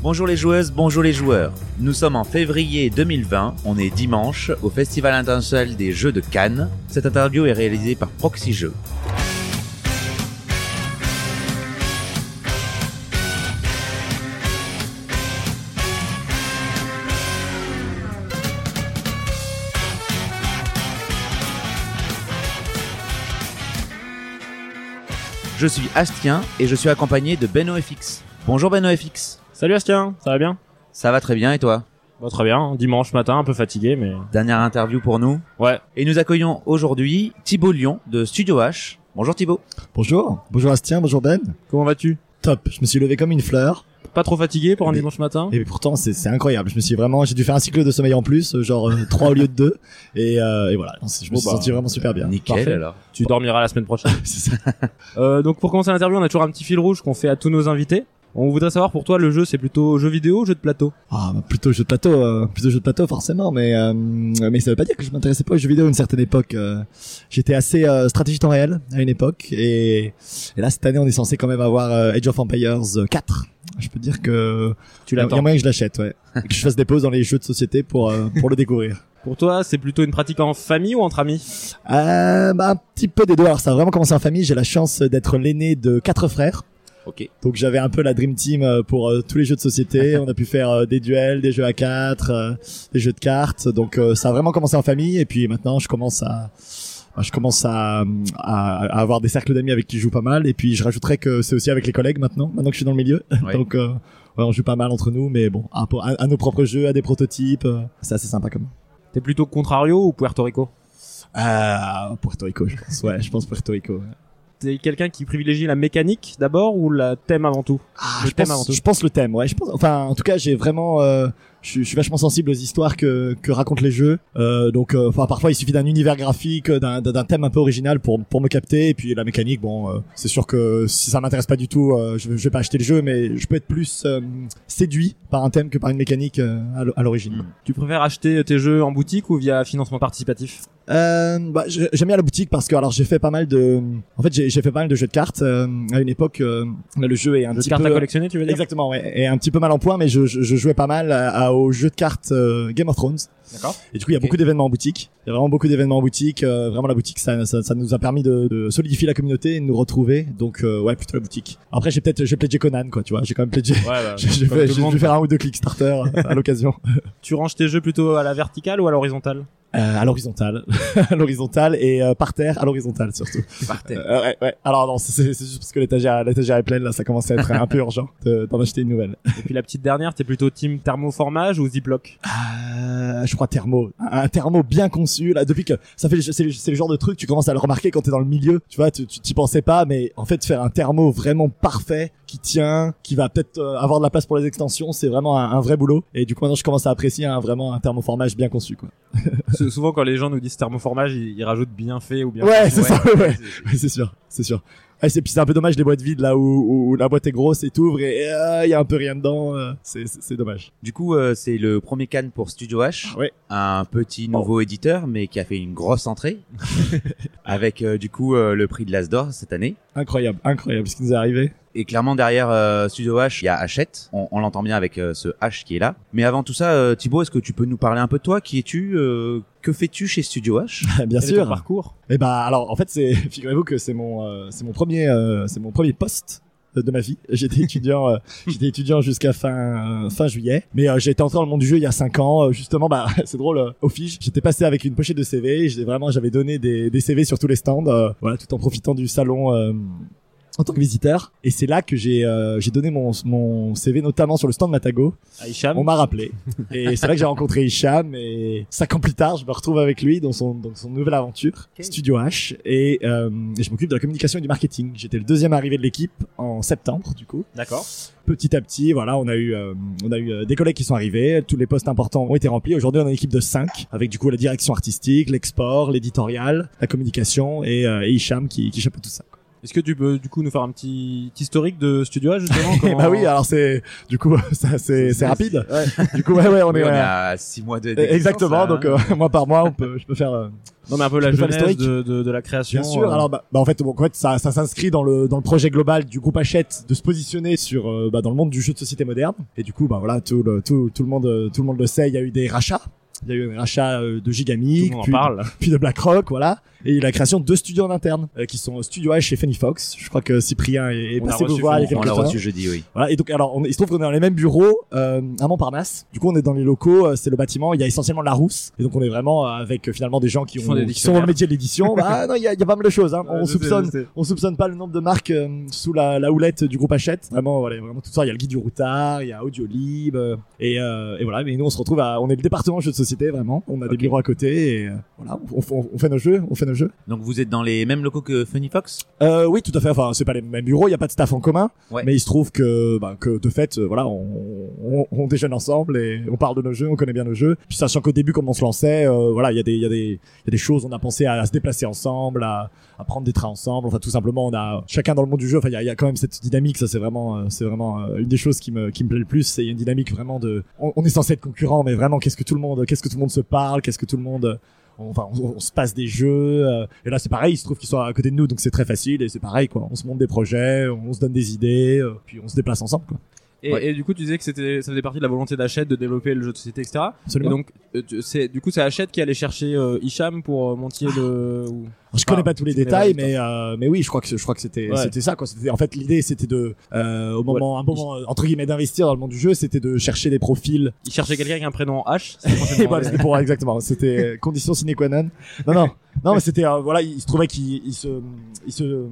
Bonjour les joueuses, bonjour les joueurs. Nous sommes en février 2020, on est dimanche au Festival international des jeux de Cannes. Cette interview est réalisée par Proxy Jeux. Je suis Astien et je suis accompagné de Beno FX. Bonjour Beno FX. Salut Astien, ça va bien Ça va très bien et toi Bah très bien, dimanche matin, un peu fatigué mais... Dernière interview pour nous. Ouais. Et nous accueillons aujourd'hui Thibaut Lyon de Studio H. Bonjour Thibaut. Bonjour, bonjour Astien, bonjour Ben. Comment vas-tu Top, je me suis levé comme une fleur. Pas trop fatigué pour un Mais- dimanche matin Et pourtant, c'est c'est incroyable. Je me suis vraiment, j'ai dû faire un cycle de sommeil en plus, euh, genre 3 au lieu de 2. Et, euh, et voilà, je me Bon, suis bah, senti vraiment super bien. Nickel Parfait. alors. Tu dormiras la semaine prochaine. C'est ça. euh, donc pour commencer l'interview, on a toujours un petit fil rouge qu'on fait à tous nos invités. On voudrait savoir pour toi le jeu c'est plutôt jeu vidéo ou jeu de plateau? Ah, bah, plutôt jeu de plateau, euh, plutôt jeu de plateau forcément, mais euh, mais ça veut pas dire que je m'intéressais pas aux jeux vidéo à une certaine époque. euh. J'étais assez euh, stratégie temps réel à une époque, et, et là cette année on est censé quand même avoir euh, Age of Empires 4. Je peux dire que Tu il y a l'attends. moyen que je l'achète, ouais, Et que je fasse des pauses dans les jeux de société pour euh, pour le découvrir. Pour toi c'est plutôt une pratique en famille ou entre amis? Euh, bah, un petit peu des deux. Alors ça a vraiment commencé en famille. J'ai la chance d'être l'aîné de quatre frères. Ok. Donc j'avais un peu la dream team euh, pour euh, tous les jeux de société. On a pu faire euh, des duels, des jeux à quatre, euh, des jeux de cartes. Donc euh, ça a vraiment commencé en famille. Et puis maintenant je commence à bah, je commence à, à, à avoir des cercles d'amis avec qui je joue pas mal. Et puis je rajouterais que c'est aussi avec les collègues maintenant. Maintenant que je suis dans le milieu. Ouais. Donc euh, ouais, on joue pas mal entre nous. Mais bon, à, à- à nos propres jeux, à des prototypes. euh, c'est assez sympa comme. T'es plutôt Contrario ou Puerto Rico? Euh, Puerto Rico, je pense. Ouais, je pense Puerto Rico. ouais. T'es quelqu'un qui privilégie la mécanique d'abord ou la thème avant tout? Ah, Le je, thème avant pense, tout. je pense le thème, ouais. Je pense, enfin, en tout cas, j'ai vraiment, euh, je, suis- je suis vachement sensible aux histoires que, que racontent les jeux. Euh, donc, euh, enfin, parfois, il suffit d'un univers graphique, d'un, d'un thème un peu original pour, pour me capter. Et puis la mécanique, bon, euh, c'est sûr que si ça m'intéresse pas du tout, euh, je, je vais pas acheter le jeu, mais je peux être plus euh, séduit par un thème que par une mécanique euh, à l'o- à l'origine. Tu préfères acheter tes jeux en boutique ou via financement participatif? Euh, bah, j'aime bien la boutique parce que alors j'ai fait pas mal de, en fait, j'ai fait pas mal de jeux de cartes euh, à une époque. euh, le jeu est un Jeux de petit cartes peu à collectionner tu veux dire? Exactement, ouais. Et un petit peu mal en point, mais je, je, je jouais pas mal à, à- au jeu de cartes euh, Game of Thrones. D'accord. Et du coup, il y a beaucoup d'événements en boutique. Il y a vraiment beaucoup d'événements en boutique. euh, vraiment, la boutique, ça, ça, ça nous a permis de, de solidifier la communauté et de nous retrouver. Donc, euh, ouais, plutôt la boutique. Après, j'ai peut-être, j'ai pledgé Conan, quoi, tu vois. J'ai quand même pledgé. Ouais, bah, J'ai dû faire un ou deux Kickstarter à l'occasion. Tu ranges tes jeux plutôt à la verticale ou à l'horizontale? Euh, à l'horizontale, à l'horizontale et euh, par terre, à l'horizontale surtout. Par terre. Euh, ouais, ouais. Alors non, c'est juste parce que l'étagère, l'étagère est pleine là, ça commence à être un peu urgent de- d'en acheter une nouvelle. Et puis la petite dernière, t'es plutôt team thermoformage ou Ziploc? Euh, je crois thermo, un thermo bien conçu là. Depuis que ça fait, c'est le, c'est le genre de truc tu commences à le remarquer quand t'es dans le milieu. Tu vois, tu tu t'y pensais pas, mais en fait faire un thermo vraiment parfait qui tient, qui va peut-être euh, avoir de la place pour les extensions, c'est vraiment un, un vrai boulot. Et du coup maintenant je commence à apprécier un, vraiment un thermoformage bien conçu quoi. Sou- Souvent quand les gens nous disent thermoformage, ils, ils rajoutent bien fait ou bien Ouais, c'est ça, ouais. Ouais, c'est sûr, c'est sûr. Ouais, c'est puis c'est un peu dommage les boîtes vides là où, où, où la boîte est grosse et t'ouvres et euh, il y a un peu rien dedans. euh, c'est c'est c'est dommage. Du coup, euh, c'est le premier Cannes pour Studio H. Ouais. Un petit nouveau éditeur, mais qui a fait une grosse entrée. avec euh, du coup euh, le prix de l'As d'or cette année. Incroyable, incroyable ce qui nous est arrivé. Et clairement derrière euh, Studio H, il y a Hachette. On, on l'entend bien avec euh, ce H qui est là. Mais avant tout ça, euh, Thibaut, est-ce que tu peux nous parler un peu de toi? Qui es-tu? Euh, Que fais-tu chez Studio H? Bien Quel est ton sûr. parcours? Et bah alors en fait c'est figurez-vous que c'est mon euh, c'est mon premier euh, c'est mon premier poste de ma vie. J'étais étudiant, euh, j'étais étudiant jusqu'à fin euh, fin juillet. Mais euh, j'ai été entré dans le monde du jeu il y a cinq ans. Euh, justement, bah c'est drôle. euh, au Fige, j'étais passé avec une pochette de CV. J'ai vraiment, j'avais donné des, des CV sur tous les stands. euh, voilà, tout en profitant du salon. En tant que visiteur et c'est là que j'ai euh, j'ai donné mon mon CV notamment sur le stand Matago À Hicham on m'a rappelé. Et c'est là que j'ai rencontré Hicham et cinq ans plus tard, je me retrouve avec lui dans son, dans son nouvelle aventure. Studio H. Et, euh, et je m'occupe de la communication et du marketing. J'étais le deuxième arrivé de l'équipe en septembre, du coup. D'accord. Petit à petit, voilà, on a eu, euh, on a eu euh, des collègues qui sont arrivés. Tous les postes importants ont été remplis. Aujourd'hui, on a une équipe de cinq avec du coup la direction artistique, l'export, l'éditorial, la communication et, euh, et Hicham qui, qui chapeaute tout ça. Est-ce que tu peux du coup nous faire un petit historique de Studio A justement Eh comment- bah oui, alors c'est du coup ça c'est c'est rapide. Du coup ouais ouais on Oui, est, on est euh, à 6 mois de exactement donc hein. euh, mois par mois on peut je peux faire euh, Non mais un peu la Je peux faire genèse l'historique. de, de, de la création. Bien sûr. euh, Alors, bah, bah, en fait, bon, en fait, ça, ça s'inscrit dans le dans le projet global du groupe Hachette de se positionner sur euh, bah, dans le monde du jeu de société moderne. Et du coup, bah voilà, tout le tout, tout le monde tout le monde le sait. Il y a eu des rachats. Il y a eu un rachat euh, de Gigamic, puis, parle. puis de BlackRock, voilà. Et il y a la création de deux studios en interne, euh, qui sont Studio H et Funny Fox. Je crois que Cyprien est, est On a passé vous reçu voir il y a On l'a reçu jeudi, oui. Voilà. Et donc, alors, on, il se trouve qu'on est dans les mêmes bureaux euh, à Montparnasse. Du coup, on est dans les locaux. euh, C'est le bâtiment. Il y a essentiellement de la rousse. Et donc, on est vraiment euh, avec finalement des gens qui, ont, qui sont dans le métier de l'édition. bah non, il y a, il y a pas mal de choses. Hein. on soupçonne. On soupçonne pas le nombre de marques euh, sous la, la houlette du groupe Hachette. Vraiment, voilà, vraiment tout ça. Il y a le guide du routard, il y a Audiolib, et, euh, et voilà. Mais nous, on se retrouve à, on est le département jeux de société, vraiment. On a des bureaux à côté, et euh, voilà, on, on- on fait nos jeux, on fait nos jeux. Donc vous êtes dans les mêmes locaux que Funny Fox? Euh, oui, tout à fait. Enfin, c'est pas les mêmes bureaux, il y a pas de staff en commun, Ouais. mais il se trouve que, bah, que de fait, euh, voilà, on, déjeune ensemble et on parle de nos jeux, on connaît bien nos jeux. Puis sachant qu'au début, comme on se lançait, euh, voilà, il y a des, il y a des, il y a des choses. On a pensé à, à se déplacer ensemble, à, à prendre des trains ensemble. Enfin, tout simplement, on a chacun dans le monde du jeu. Enfin, il y a, il y a quand même cette dynamique. Ça, c'est vraiment, c'est vraiment une des choses qui me, qui me plaît le plus. C'est une dynamique vraiment de. On, on est censé être concurrent, mais vraiment, qu'est-ce que tout le monde, qu'est-ce que tout le monde se parle, qu'est-ce que tout le monde on- enfin on, on se passe des jeux euh, et là c'est pareil il se trouve qu'ils sont à côté de nous donc c'est très facile et c'est pareil quoi. On se monte des projets on se donne des idées euh, puis on se déplace ensemble quoi Et, Ouais. et du coup, tu disais que c'était, ça faisait partie de la volonté d'Hachette de développer le jeu de société, etc. Et absolument donc, euh, c'est, du coup, c'est Hachette qui allait chercher euh, Hicham pour euh, monter le. ou- je connais Ah, pas tous les détails mais euh, mais oui je crois que je crois que c'était Ouais. c'était ça quoi c'était en fait l'idée c'était de euh, au moment un moment entre guillemets d'investir dans le monde du jeu c'était de chercher des profils Il cherchait quelqu'un avec un prénom H. c'était et pour exactement c'était condition sine qua non non non non mais c'était voilà il se trouvait qu'il il se il se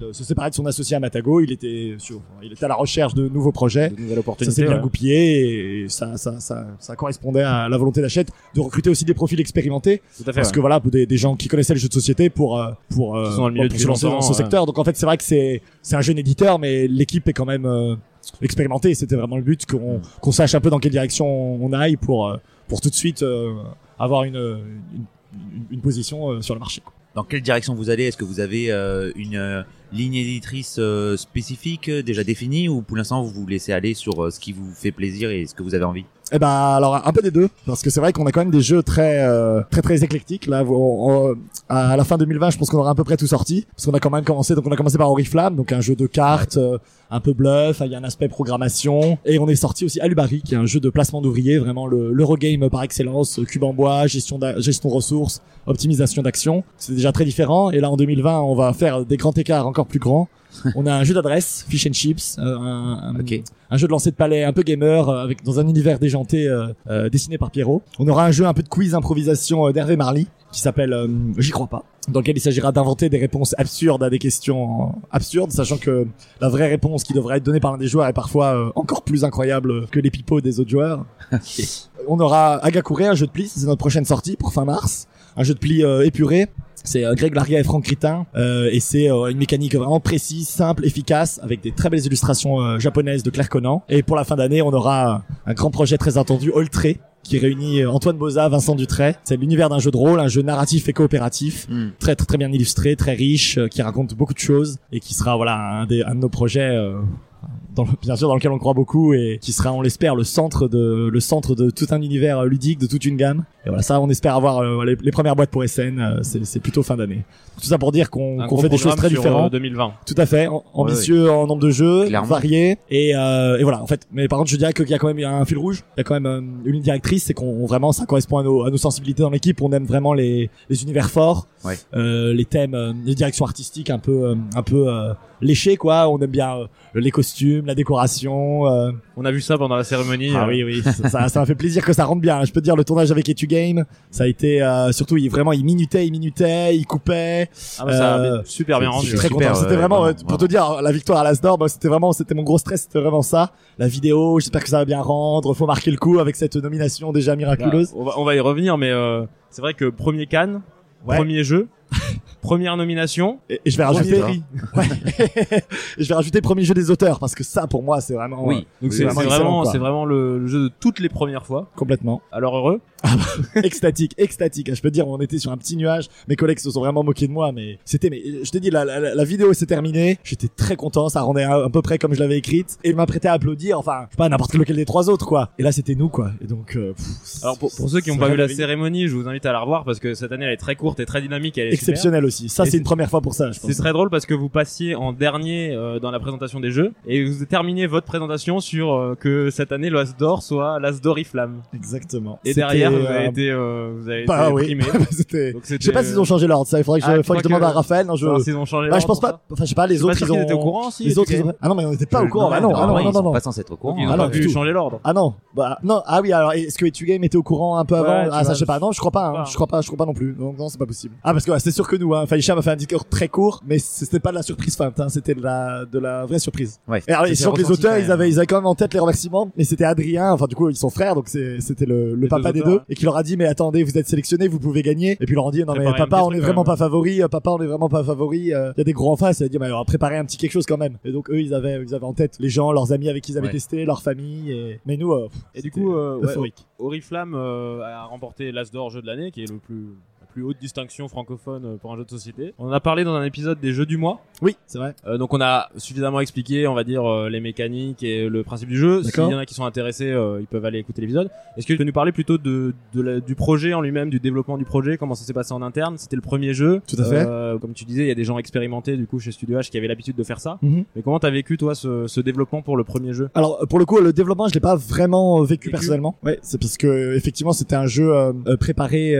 il se séparait de son associé à Matago il était sur il était à la recherche de nouveaux projets de nouvelles ça opportunités. s'est bien ouais. goupillé et ça, ça, ça, ça correspondait à la volonté d'Hachette de recruter aussi des profils expérimentés Tout à fait. parce ouais. que voilà des, des gens qui connaissaient le jeu de société pour euh, pour euh, Qui sont dans le milieu pour se lancer dans ce ouais. secteur donc en fait c'est vrai que c'est c'est un jeune éditeur mais l'équipe est quand même euh, expérimentée c'était vraiment le but qu'on qu'on sache un peu dans quelle direction on aille pour euh, pour tout de suite euh, avoir une, une une- une position euh, sur le marché quoi. Dans quelle direction vous allez? Est-ce que vous avez euh, une euh, ligne éditrice euh, spécifique euh, déjà définie ou pour l'instant vous vous laissez aller sur euh, ce qui vous fait plaisir et ce que vous avez envie? Eh ben alors un peu des deux parce que c'est vrai qu'on a quand même des jeux très euh, très très éclectiques. Là on- on- à la fin 2020 je pense qu'on aura à peu près tout sorti parce qu'on a quand même commencé donc on a commencé par Oriflamme donc un jeu de cartes euh, un peu bluff il y a un aspect programmation et on est sorti aussi Alubari qui est un jeu de placement d'ouvriers vraiment le l'Eurogame par excellence euh, cube en bois gestion gestion ressources optimisation d'action. C'est déjà très différent et là en 2020 on va faire des grands écarts encore plus grands on a un jeu d'adresse fish and chips euh, un, un- jeu de lancer de palais un peu gamer euh, avec dans un univers déjanté euh, euh, dessiné par Pierrot. On aura un jeu un peu de quiz improvisation euh, d'Hervé Marly qui s'appelle euh, J'y crois pas dans lequel il s'agira d'inventer des réponses absurdes à des questions absurdes sachant que la vraie réponse qui devrait être donnée par l'un des joueurs est parfois euh, encore plus incroyable que les pipeaux des autres joueurs. On aura Agakure, un jeu de pli, c'est notre prochaine sortie pour fin mars, un jeu de pli euh, épuré. C'est euh, Greg Larga et Franck Critin euh, et c'est euh, une mécanique vraiment précise, simple, efficace avec des très belles illustrations euh, japonaises de Claire Conan. Et pour la fin d'année, on aura un grand projet très attendu, Oltré, qui réunit Antoine Boza, Vincent Dutray. C'est l'univers d'un jeu de rôle, un jeu narratif et coopératif, Hmm. très très très bien illustré, très riche, qui raconte beaucoup de choses et qui sera voilà un, des, un de nos projets. euh, dans le- bien sûr dans lequel on croit beaucoup et qui sera on l'espère le centre de le centre de tout un univers euh, ludique de toute une gamme et voilà ça on espère avoir euh, les, les premières boîtes pour SN euh, c'est plutôt fin d'année tout ça pour dire qu'on gros fait des choses très euh, différentes 2020. tout à fait, am- ambitieux en nombre de jeux, Clairement. variés et, euh, et voilà en fait. Mais par contre, je dirais qu'il y a quand même un fil rouge, il y a quand même euh, une ligne directrice, c'est qu'on vraiment ça correspond à nos, à nos sensibilités dans l'équipe. On aime vraiment les, les univers forts, Ouais. euh, les thèmes, euh, les directions artistiques un peu euh, un peu euh, léchées quoi. On aime bien euh, les costumes, la décoration. euh, On a vu ça pendant la cérémonie. ah euh, oui oui, ça, ça, ça m'a fait plaisir que ça rentre bien. Je peux te dire le tournage avec Etu Game, ça a été euh, surtout il vraiment il minutait, il minutait, il coupait. Ah bah, ça a Euh, super bien rendu. Je suis très Super, content. C'était vraiment, vraiment, pour te dire, la victoire à l'Asdor, bah, c'était vraiment, c'était mon gros stress, c'était vraiment ça. La vidéo, j'espère que ça va bien rendre. Faut marquer le coup avec cette nomination déjà Bah, miraculeuse. on, va, on va y revenir, mais euh, c'est vrai que premier Cannes, Ouais. premier jeu, première nomination. Et, et je vais rajouter, ouais. et je vais rajouter premier jeu des auteurs parce que ça, pour moi, c'est vraiment Oui. euh, Donc c'est vraiment c'est vraiment, quoi. c'est vraiment le, le jeu de toutes les premières fois. complètement Alors heureux. extatique, extatique. Je peux te dire, on était sur un petit nuage. Mes collègues se sont vraiment moqués de moi, mais c'était, mais je te dis, la, la, la vidéo s'est terminée. J'étais très content, ça rendait à, à peu près comme je l'avais écrite. Et il m'apprêtait à applaudir, enfin, je sais pas, n'importe lequel des trois autres, quoi. Et là, c'était nous, quoi. Et donc, euh, pff, Alors pour, pour ceux qui n'ont pas vu la cérémonie, je vous invite à la revoir parce que cette année elle est très courte et très dynamique. Elle est. exceptionnel aussi. Ça, c'est une première fois pour ça, je pense. C'est très drôle parce que vous passiez en dernier euh, dans la présentation des jeux et vous terminez votre présentation sur euh, que cette année l'As d'or soit l'As d'Oriflamme. Exactement. Et derrière vous avez euh, été, euh, vous avez bah été oui. primé. c'était, je sais pas s'ils ont changé l'ordre, ça. Il faudrait que je, Ah, faudrait que je demande à Raphaël. Non, je, Savoir s'ils ont changé bah, je pense pas. Enfin, je sais pas, les autres, ils ont. étaient au courant, si, Les autres, ils ah non, mais on n'était pas au courant. non, Ah non, non, ah non, non, ils non, non. pas censés être au courant. Ils ont Ah pas non, pu changer l'ordre. Ah non, bah non, ah oui alors est-ce que Etu Game était au courant un peu avant? Ah ça je sais pas, non je crois pas, hein. je crois pas, je crois pas non plus. Donc non c'est pas possible. Ah parce que c'est sûr que nous, hein, enfin Hicham a fait un discours très court, mais c'était pas de la surprise feinte, hein, c'était de la de la vraie surprise. Ouais. Et alors les auteurs ils avaient ils avaient quand même en tête les remerciements, mais c'était Adrien, enfin du coup ils sont frères donc c'était le, papa deux des auteurs, deux et qui leur a dit mais attendez vous êtes sélectionnés vous pouvez gagner et puis ils leur ont dit non mais un papa on est vraiment pas favori, euh, papa on est vraiment pas favori, euh, il y a des gros en face, il a dit mais alors préparez un petit quelque chose quand même. Et donc eux ils avaient ils avaient en tête les gens, leurs amis avec qui ils avaient Ouais. testé, leur famille et mais nous euh, pff, Et du coup, euh, ouais. Oriflamme euh, a remporté l'As d'or jeu de l'année, qui est le plus plus haute distinction francophone euh, pour un jeu de société. On en a parlé dans un épisode des jeux du mois. Oui, c'est vrai. Euh, donc on a suffisamment expliqué, on va dire, euh, les mécaniques et le principe du jeu. S'il y en a qui sont intéressés, euh, ils peuvent aller écouter l'épisode. Est-ce que tu peux nous parler plutôt de, de la- du projet en lui-même, du développement du projet, comment ça s'est passé en interne? C'était le premier jeu. Tout à fait. Euh, comme tu disais, il y a des gens expérimentés du coup chez Studio H qui avaient l'habitude de faire ça. Mhm. Mais comment t'as vécu toi ce, ce développement pour le premier jeu? Alors pour le coup le développement je l'ai pas vraiment vécu, Vécu. personnellement. Ouais, c'est parce que effectivement c'était un jeu euh, préparé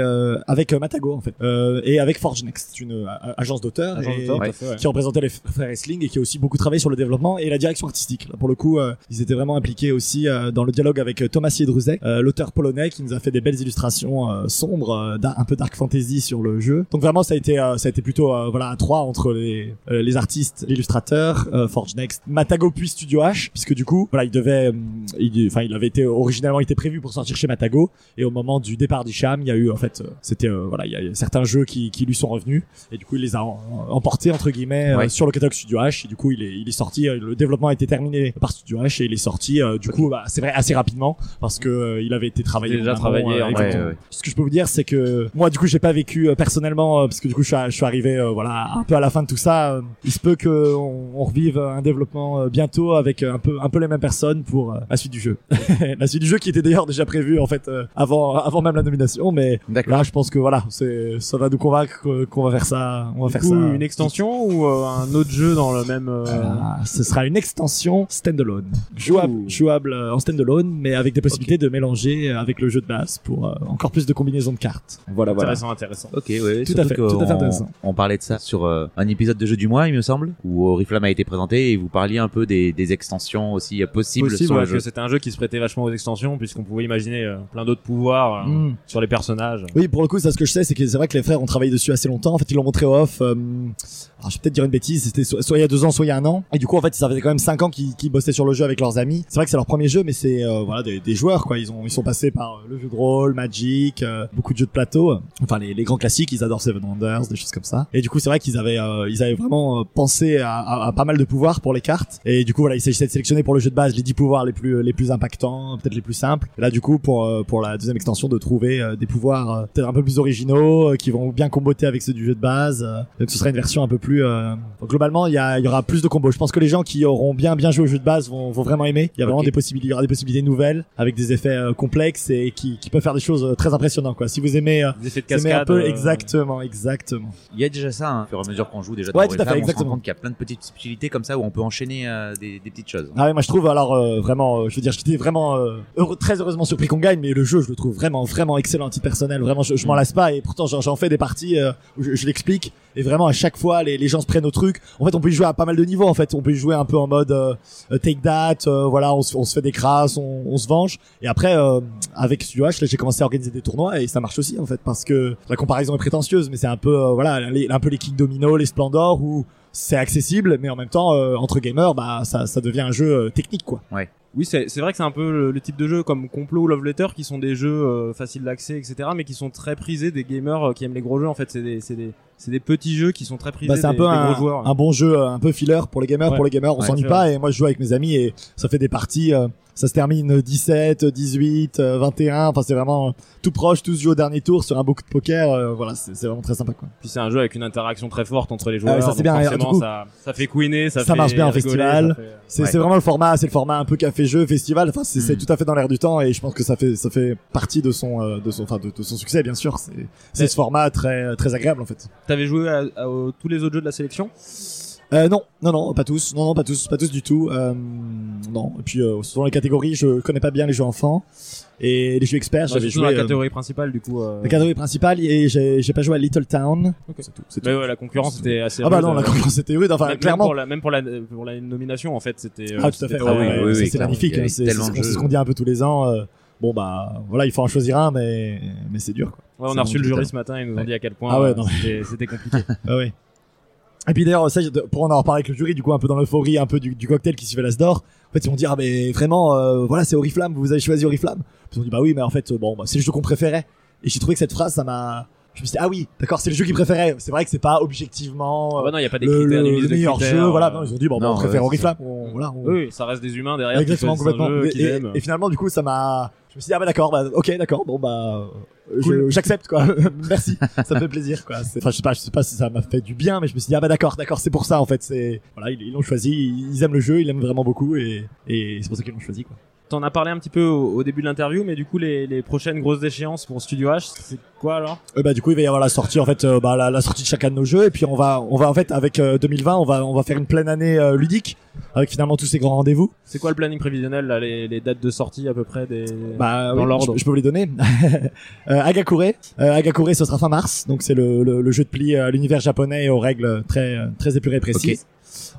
avec euh, Matago en fait euh, et avec Forge Next, une euh, agence d'auteurs ouais. qui représentait les frères Wrestling et qui a aussi beaucoup travaillé sur le développement et la direction artistique. Là, pour le coup, euh, ils étaient vraiment impliqués aussi dans le dialogue avec Thomas Jedrzejek, euh, l'auteur polonais qui nous a fait des belles illustrations sombres, un peu dark fantasy sur le jeu. Donc vraiment, ça a été, ça a été plutôt voilà à trois entre les les artistes, l'illustrateur, Forge Next, Matago puis Studio H, puisque du coup, voilà, il devait, il, enfin, il avait été originellement été prévu pour sortir chez Matago et au moment du départ d'Isham, il y a eu en fait, c'était voilà, il y a certains jeux qui, qui lui sont revenus. Et du coup il les a emportés entre guillemets euh, Ouais. sur le catalogue Studio H. Et du coup il est il est sorti euh, le développement a été terminé par Studio H et il est sorti euh, du coup bah, c'est vrai assez rapidement parce que il avait été travaillé Déjà travaillé en Ouais, ouais. ce que je peux vous dire c'est que moi du coup j'ai pas vécu personnellement parce que du coup je suis, à- je suis arrivé voilà un peu à la fin de tout ça il se peut que on, on revive un développement bientôt avec un peu un peu les mêmes personnes pour la suite du jeu. La suite du jeu qui était d'ailleurs déjà prévue en fait avant avant même la nomination mais là je pense que voilà c'est ça va nous convaincre qu'on va faire ça on va Du faire coup, ça une extension ou euh, un autre jeu dans le même euh, ah, ce sera une extension standalone, jouable, Ouh. jouable euh, en standalone, mais avec des possibilités de mélanger avec le jeu de base pour euh, encore plus de combinaisons de cartes. Voilà, voilà. intéressant, intéressant. Ok, ouais, Tout à fait, tout à fait on- intéressant. On parlait de ça sur euh, un épisode de jeu du mois, il me semble, où Oriflamme a été présenté et vous parliez un peu des, des extensions aussi euh, possibles Possible sur ouais, le jeu. que c'était un jeu qui se prêtait vachement aux extensions puisqu'on pouvait imaginer euh, plein d'autres pouvoirs euh, Mm. sur les personnages. Oui, pour le coup, ça, ce que je sais, c'est que c'est vrai que les frères ont travaillé dessus assez longtemps. En fait, ils l'ont montré off. euh, alors, je vais peut-être dire une bêtise. C'était soit, il y a deux ans, soit il y a un an. Et du coup, en fait, ça faisait quand même cinq ans qu'ils qu'ils bossaient sur le jeu avec leurs amis. C'est vrai que c'est leur premier jeu, mais c'est euh, voilà des, des joueurs quoi. Ils ont ils sont passés par euh, le jeu de rôle, Magic, euh, beaucoup de jeux de plateau. Enfin, les, les grands classiques. Ils adorent Seven Wonders, des choses comme ça. Et du coup, c'est vrai qu'ils avaient euh, ils avaient vraiment euh, pensé à, à- à pas mal de pouvoirs pour les cartes. Et du coup, voilà, il s'agissait de sélectionner pour le jeu de base les 10 pouvoirs les plus les plus impactants, peut-être les plus simples. Et là, du coup, pour pour la deuxième extension, de trouver des pouvoirs peut-être un peu plus originaux, qui vont bien comboter avec ceux du jeu de base. donc, ce sera une version un peu plus. Euh, donc, globalement, il y, a, il y aura plus de combos. Je pense que les gens qui auront bien bien joué au jeu de base vont, vont vraiment aimer. Il y a vraiment des possibilités, il y aura des possibilités nouvelles avec des effets euh, complexes et qui, qui peuvent faire des choses euh, très impressionnantes. Quoi. Si vous aimez, euh, Des effets de cascade. un peu euh, exactement, exactement. Il y a déjà ça, hein, au fur et à mesure qu'on joue déjà. Ouais, tout à fait, Oriflamme, on se exactement. rend compte qu'il y a plein de petites subtilités comme ça où on peut enchaîner euh, des, des petites choses. Ah ouais, moi je trouve alors euh, vraiment, euh, je veux dire, j'étais vraiment euh, heureux, très heureusement surpris qu'on gagne, mais le jeu je le trouve vraiment vraiment excellent à titre personnel. Vraiment, je, je m'en lasse pas et pourtant j'en j'en fais des parties euh, où je, je l'explique et vraiment à chaque fois les, les gens se prennent au truc. En fait, on peut y jouer à pas mal de niveaux. En fait, on peut y jouer un peu en mode euh, euh, take that, euh, voilà, on se, on se fait des crasses, on, on se venge. Et après, euh, avec Studio H, là j'ai commencé à organiser des tournois et ça marche aussi en fait parce que la comparaison est prétentieuse, mais c'est un peu euh, voilà, les- un peu les King Domino, les Splendor où c'est accessible, mais en même temps euh, entre gamers, bah ça, ça devient un jeu euh, technique quoi. Oui, c'est c'est vrai que c'est un peu le, le type de jeu comme Complot ou Love Letter qui sont des jeux euh, faciles d'accès, etc., mais qui sont très prisés des gamers euh, qui aiment les gros jeux. En fait, c'est des, c'est des, c'est des petits jeux qui sont très prisés Bah, c'est un des- peu des un, gros joueurs. un bon jeu, euh, un peu filler pour les gamers. Ouais. Pour les gamers, on Ouais, s'ennuie pas. Et moi, je joue avec mes amis et ça fait des parties. euh, ça se termine 17, 18, euh, 21. Enfin, c'est vraiment euh, tout proche, tous jouent au dernier tour sur un beaucoup de poker. euh, voilà, c'est vraiment très sympa, quoi. Puis c'est un jeu avec une interaction très forte entre les Ah joueurs. ouais, ça, c'est bien, forcément, coup, ça, ça fait couiner, ça, ça fait marche bien en rigoler, festival. C'est vraiment le format, c'est le format un peu café-jeu, festival. Enfin, c'est c'est Mm. tout à fait dans l'air du temps et je pense que ça fait ça fait partie de son euh, de son enfin de, de son succès, bien sûr. C'est ce format très très agréable en fait. T'avais joué à, à- tous les autres jeux de la sélection Euh, non, non, non, pas tous, non, non, pas tous, pas tous du tout. Euh, non. Et puis euh, selon les catégories, je connais pas bien les jeux enfants et les jeux experts. Non, J'avais joué la euh, catégorie principale du coup. euh, la catégorie principale et j'ai j'ai pas joué à Little Town. C'est tout. c'est tout. Mais ouais, la concurrence était assez. Ah bah rude, non, la concurrence était rude. Enfin, même- clairement. Même pour la, même pour la, pour la nomination en fait, c'était. euh, Ah tout à fait. Ah oui, ouais, oui, ça, oui, c'est magnifique. C'est ce qu'on dit un peu tous les ans. Bon bah voilà, il faut en choisir un, mais mais c'est dur. Quoi. Ouais, on a reçu le jury ce matin, ils nous ont Ouais. dit à quel point Ah ouais, euh, c'était- compliqué. Ah. Et puis d'ailleurs, ça, pour en avoir parlé avec le jury, du coup, un peu dans l'euphorie, un peu du, du cocktail qui suivait l'Asdor, en fait, ils vont dire, ah, mais vraiment, euh, voilà, c'est Oriflamme, vous avez choisi Oriflamme? Puis ils ont dit, bah oui, mais en fait, euh, bon, bah, c'est le jeu qu'on préférait. Et j'ai trouvé que cette phrase, ça m'a, je me suis dit, ah oui, d'accord, c'est le jeu qu'ils préféraient. C'est vrai que c'est pas objectivement Ah bah non, il y a pas des le, critères, le- des le meilleur critères, jeu, voilà. euh, Non, ils ont dit, bon, bah, on préfère Oriflamme. On, voilà, on- Oui, ça reste des humains derrière. Exactement, complètement. jeu, Et, finalement, du coup, ça m'a, je me suis dit, ah bah d'accord, bah, ok, d'accord, bon bah, euh, Cool. j'accepte quoi. Merci, ça me fait plaisir quoi. Enfin, je sais pas, je sais pas si ça m'a fait du bien, mais je me suis dit, ah bah d'accord, d'accord, c'est pour ça en fait. C'est voilà, ils ils l'ont choisi, ils aiment le jeu, ils l'aiment vraiment beaucoup et, et c'est pour ça qu'ils l'ont choisi quoi. T'en as parlé un petit peu au, au début de l'interview, mais du coup, les, les prochaines grosses échéances pour Studio H, c'est quoi alors? Euh, bah du coup, il va y avoir la sortie en fait, euh, bah, la, la sortie de chacun de nos jeux et puis on va, on va en fait avec euh, 2020, on va, on va faire une pleine année euh, ludique avec finalement tous ces grands rendez-vous. C'est quoi le planning prévisionnel, là, les, les dates de sortie à peu près des... Bah, Dans oui, l'ordre? Je, je peux vous les donner. euh, Agakure, euh, Agakure, ce sera fin mars, donc c'est le, le, le jeu de pli à l'univers japonais et aux règles très euh, très épurées et précises.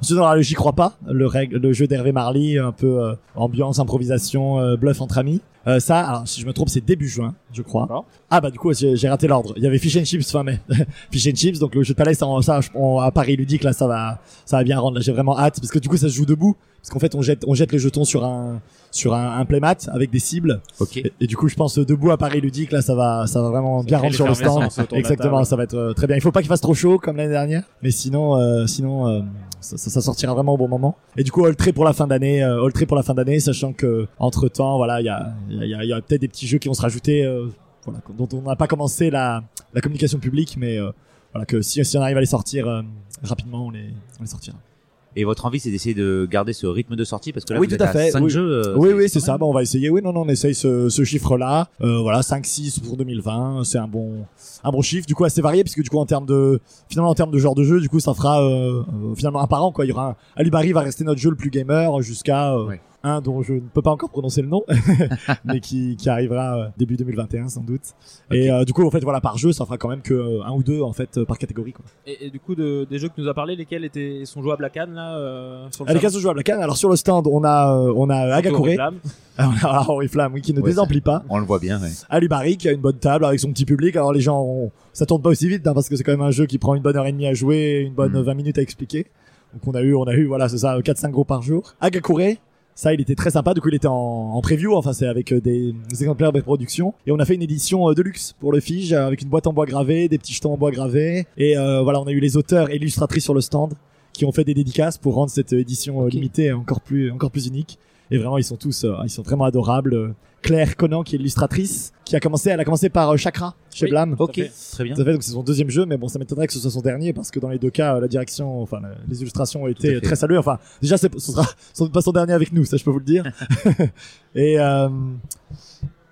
Ensuite, aura le J'y crois pas, le, règle, le jeu d'Hervé Marly, un peu euh, ambiance, improvisation, euh, bluff entre amis. Euh, ça, alors si je me trompe, c'est début juin, je crois. D'accord. Ah bah du coup, j'ai raté l'ordre. Il y avait Fish and Chips fin mai. Fish and Chips, donc le jeu de palais, ça, ça on- à Paris ludique, là, ça va, ça va bien rendre. Là, j'ai vraiment hâte parce que du coup, ça se joue debout. Parce qu'en fait, on jette, on jette les jetons sur un, sur un, un playmat avec des cibles. Ok. Et, et du coup, je pense euh, debout à Paris ludique, là, ça va, ça va vraiment bien rendre sur le stand. Exactement, ça va être euh, très bien. Il faut pas qu'il fasse trop chaud comme l'année dernière, mais sinon, euh, sinon, euh, ça, ça, ça sortira vraiment au bon moment. Et du coup, all pour la fin d'année, euh, pour la fin d'année, sachant que entre temps, voilà, il y a, il y a, y a peut-être des petits jeux qui vont se rajouter, euh, voilà, dont on n'a pas commencé la, la communication publique, mais euh, voilà que si, si on arrive à les sortir euh, rapidement, on les, on les sortira. Et votre envie, c'est d'essayer de garder ce rythme de sortie parce que là, Oui, vous tout êtes à fait, 5 oui. jeux. euh, oui, oui, c'est ça. Bon, on va essayer. Oui, non, non, on essaye ce, ce chiffre-là. Euh, voilà, 5-6 pour 2020. C'est un bon, un bon chiffre. Du coup, assez varié, puisque du coup, en termes de, finalement, en termes de genre de jeu, du coup, ça fera, euh, euh, finalement, un par an, quoi. Il y aura un, Alibari va rester notre jeu le plus gamer jusqu'à, euh, Ouais. Un dont je ne peux pas encore prononcer le nom, mais qui, qui arrivera euh, début 2021, sans doute. Et, euh, du coup, en fait, voilà, par jeu, ça fera quand même que euh, un ou deux, en fait, euh, par catégorie, quoi. Et, et du coup, de, des jeux que tu nous as parlé, lesquels étaient, sont jouables à Cannes, là euh, sur le Ah, les cases jouables à Cannes. Alors, sur le stand, on a, euh, on a Agakure. Oriflamme. on a Oriflamme, oui, qui ne Ouais, désemplit pas. On le voit bien. Ouais. Alibari qui a une bonne table avec son petit public. Alors les gens, on- ça tourne pas aussi vite hein, parce que c'est quand même un jeu qui prend une bonne heure et demie à jouer, une bonne Mm. 20 minutes à expliquer. Donc on a eu, on a eu, voilà, c'est ça, 4-5 gros par jour. Agakure, ça, il était très sympa. Du coup, il était en, en preview. Enfin, c'est avec euh, des, des exemplaires de production. Et on a fait une édition euh, de luxe pour le Fige euh, avec une boîte en bois gravé, des petits jetons en bois gravés. Et euh, voilà, on a eu les auteurs et illustratrices sur le stand qui ont fait des dédicaces pour rendre cette édition limitée encore plus, encore plus unique. Et vraiment, ils sont tous, euh, ils sont vraiment adorables. Claire Conan, qui est illustratrice, qui a commencé, elle a commencé par euh, Chakra chez Oui. Blam. Ok, très bien. À fait, donc c'est son deuxième jeu, mais bon, ça m'étonnerait que ce soit son dernier parce que dans les deux cas, euh, la direction, enfin, les illustrations ont été très saluées. Enfin, déjà, ce sera sans doute pas son dernier avec nous, ça je peux vous le dire. et, euh,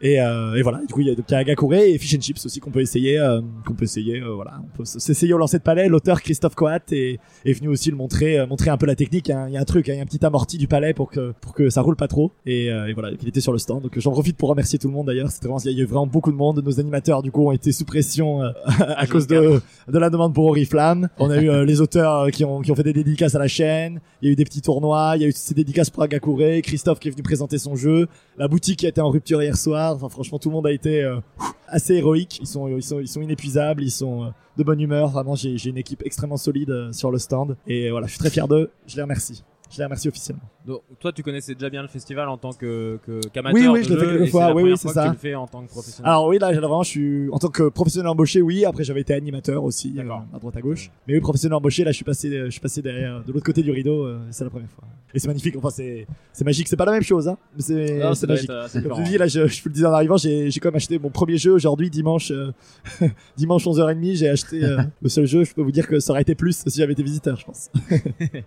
et, euh, et voilà, du coup, il y a, donc, il y a Agakure et Fish and Chips aussi qu'on peut essayer, euh, qu'on peut essayer, euh, voilà, on peut s'essayer au lancer de palais. L'auteur Christophe Coat est, est venu aussi le montrer, euh, montrer un peu la technique. hein. Il y a un truc, hein, il y a un petit amorti du palais pour que pour que ça roule pas trop. Et, euh, et voilà, il était sur le stand. Donc j'en profite pour remercier tout le monde d'ailleurs. C'était vraiment, il y a eu vraiment beaucoup de monde. Nos animateurs du coup ont été sous pression euh, à cause de de la demande pour Oriflamme. On a eu euh, les auteurs qui ont qui ont fait des dédicaces à la chaîne. Il y a eu des petits tournois. Il y a eu ces dédicaces pour Agakure. Christophe qui est venu présenter son jeu. La boutique qui a été en rupture hier soir. Franchement tout le monde a été euh, assez héroïque. Ils sont inépuisables. Ils sont euh, de bonne humeur. Vraiment j'ai j'ai une équipe extrêmement solide euh, sur le stand. Et voilà je suis très fier d'eux. Je les remercie. Je les remercie officiellement. Donc, toi, tu connaissais déjà bien le festival en tant que que- qu'amateur Oui, oui, de je l'ai fait quelques fois, oui, c'est ça. tu le fais en tant que professionnel. Alors oui, là, vraiment, je suis en tant que professionnel embauché, oui. Après, j'avais été animateur aussi, euh, à droite à gauche. Mais oui, professionnel embauché, là, je suis passé, je suis passé derrière, de l'autre côté du rideau. euh, c'est la première fois. Et c'est magnifique. Enfin, c'est, c'est magique. C'est pas la même chose, hein. Mais c'est, Non, magique. être, euh, Comme je dis, là, je, je vous le disais en arrivant, j'ai, j'ai quand même acheté mon premier jeu aujourd'hui, dimanche, euh, dimanche 11h30. J'ai acheté euh, le seul jeu. Je peux vous dire que ça aurait été plus si j'avais été visiteur, je pense. Moi,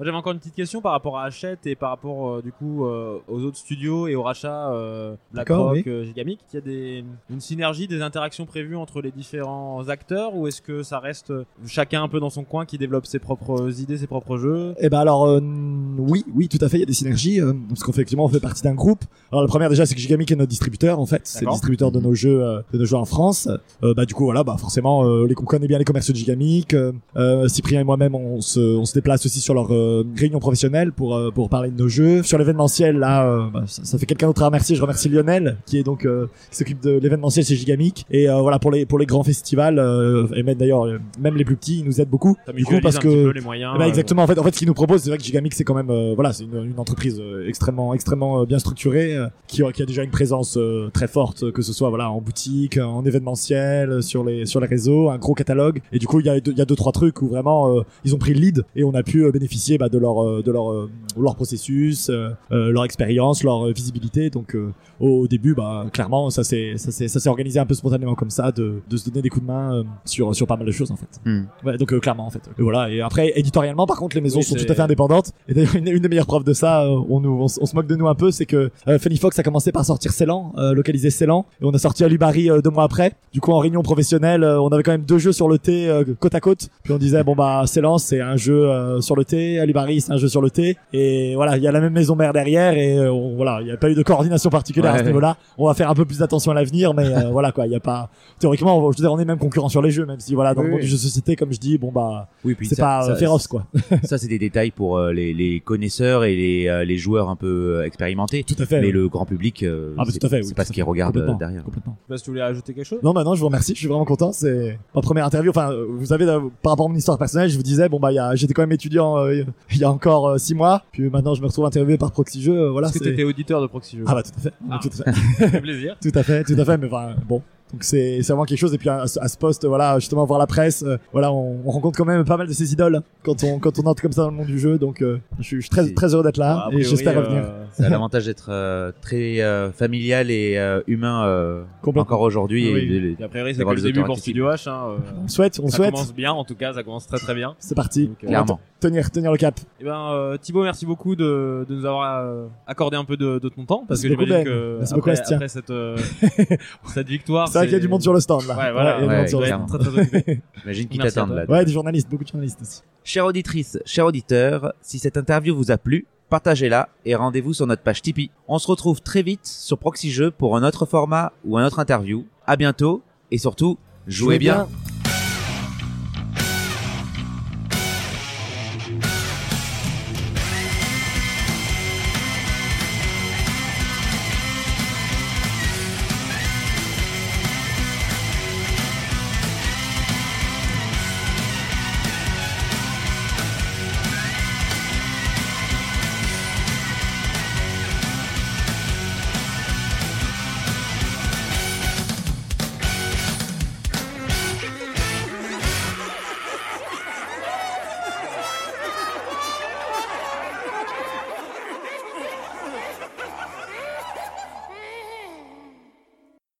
j'avais encore une petite question par rapport à Hachette et par rapport euh, du coup euh, aux autres studios et au rachat euh, D'accord, BlackRock, euh, Gigamic. Il y a des, une synergie, des interactions prévues entre les différents acteurs ou est-ce que ça reste euh, chacun un peu dans son coin qui développe ses propres idées, ses propres jeux? Eh ben alors euh, oui, oui, tout à fait, il y a des synergies euh, parce qu'effectivement on fait partie d'un groupe. Alors la première déjà c'est que Gigamic est notre distributeur en fait, c'est le D'accord. distributeur de nos jeux euh, de nos jeux en France. Euh, bah du coup voilà, bah forcément euh, les on connaît bien les commerciaux de Gigamic. Euh, euh, Cyprien et moi-même on se on se déplace aussi sur leur euh, réunion pour euh, pour parler de nos jeux. Sur l'événementiel là, euh, bah, ça, ça fait quelqu'un d'autre à remercier. Je remercie Lionel qui est donc euh, qui s'occupe de l'événementiel chez Gigamic et voilà pour les pour les grands festivals et même d'ailleurs même les plus petits ils nous aident beaucoup. Ça Du coup parce que peu les moyens. eh ben, exactement. En fait, en fait, ce qu'ils nous proposent, c'est vrai que Gigamic, c'est quand même, voilà, c'est une, une entreprise extrêmement, extrêmement bien structurée, qui, a- qui a déjà une présence très forte, que ce soit voilà en boutique, en événementiel, sur les sur les réseaux, un gros catalogue. Et du coup, il y a deux- il y a deux trois trucs où vraiment ils ont pris le lead et on a pu bénéficier bah, de leur de leur euh, leur processus, euh, euh, leur expérience, leur euh, visibilité. Donc euh, au, début, bah clairement, ça s'est ça s'est ça s'est organisé un peu spontanément comme ça, de de se donner des coups de main euh, sur sur pas mal de choses en fait. Hmm. Ouais, donc euh, clairement en fait. Et voilà. Et après éditorialement, par contre, les maisons Oui, sont tout à fait indépendantes. Et d'ailleurs, une, une des meilleures preuves de ça, on nous, on, se moque de nous un peu, c'est que euh, Funny Fox a commencé par sortir euh, localisé Ceylan, et on a sorti Alubari deux mois après. Du coup, en réunion professionnelle, euh, on avait quand même deux jeux sur le thé euh, côte à côte. Puis on disait bon bah Ceylan c'est un jeu euh, sur le thé, Alubari c'est un jeu sur le thé. Et voilà, il y a la même maison mère derrière, et euh, on- voilà, il n'y a pas eu de coordination particulière à ce niveau-là. On va faire un peu plus d'attention à l'avenir, mais euh, voilà quoi, il y a pas théoriquement, on- je veux dire, on est même concurrents sur les jeux, même si voilà dans Oui, le monde oui. du jeu de société, comme je dis, bon bah Oui, puis c'est pas euh, ça- féroce quoi. Ça, c'est des détails pour euh, les, les connaisseurs et les, euh, les joueurs un peu expérimentés. Tout à fait. Mais oui. le grand public, euh, Ah, bah, c'est tout à fait, oui, c'est tout pas ce fait. qu'il regarde euh, Complètement, derrière. complètement. Je sais pas si tu voulais ajouter quelque chose. Non, bah non, je vous remercie. Je suis vraiment content. C'est ma première interview. Enfin, vous savez, euh, par rapport à mon histoire personnelle, je vous disais, bon bah, j'étais quand même étudiant euh, il y a encore euh, six mois. Puis maintenant, je me retrouve interviewé par Proxy Jeux. euh, voilà. Que t'étais auditeur de Proxy Jeux Ah bah tout à fait. Ah. Tout à fait. Ça fait plaisir. tout à fait. Tout à fait. Mais enfin, bon. Donc c'est c'est vraiment quelque chose. Et puis à, ce- à ce poste, voilà, justement voir la presse, euh, voilà, on, on rencontre quand même pas mal de ses idoles quand on quand on entre comme ça dans le monde du jeu. Donc euh, je, suis, je suis très très heureux d'être là A et j'espère euh, revenir. Ça a l'avantage d'être euh, très euh, familial et euh, humain euh, encore aujourd'hui. Oui. et les- Et a priori, c'est le début pour. Studio H. Hein, euh, On souhaite, on ça souhaite. commence bien, en tout cas, ça commence très très bien. C'est parti. Donc, euh, Clairement. Tenir tenir le cap. Eh ben, euh, Thibaut, merci beaucoup de, de nous avoir euh, accordé un peu de, de ton temps, parce Merci que beaucoup, j'imagine Ben. que Merci beaucoup, après, Bastien. après cette, euh, cette victoire, C'est vrai qu'il y a du monde sur le stand là. Ouais, voilà. il y a du Ouais, monde sur le il stand. doit être très très occupé. J'imagine qu'ils Merci t'attendent là. Ouais, des journalistes, beaucoup de journalistes aussi. Chère auditrice, cher auditeur, si cette interview vous a plu, partagez-la et rendez-vous sur notre page Tipeee. On se retrouve très vite sur Proxy Jeux pour un autre format ou un autre interview. À bientôt et surtout, jouez, Jouez bien. bien.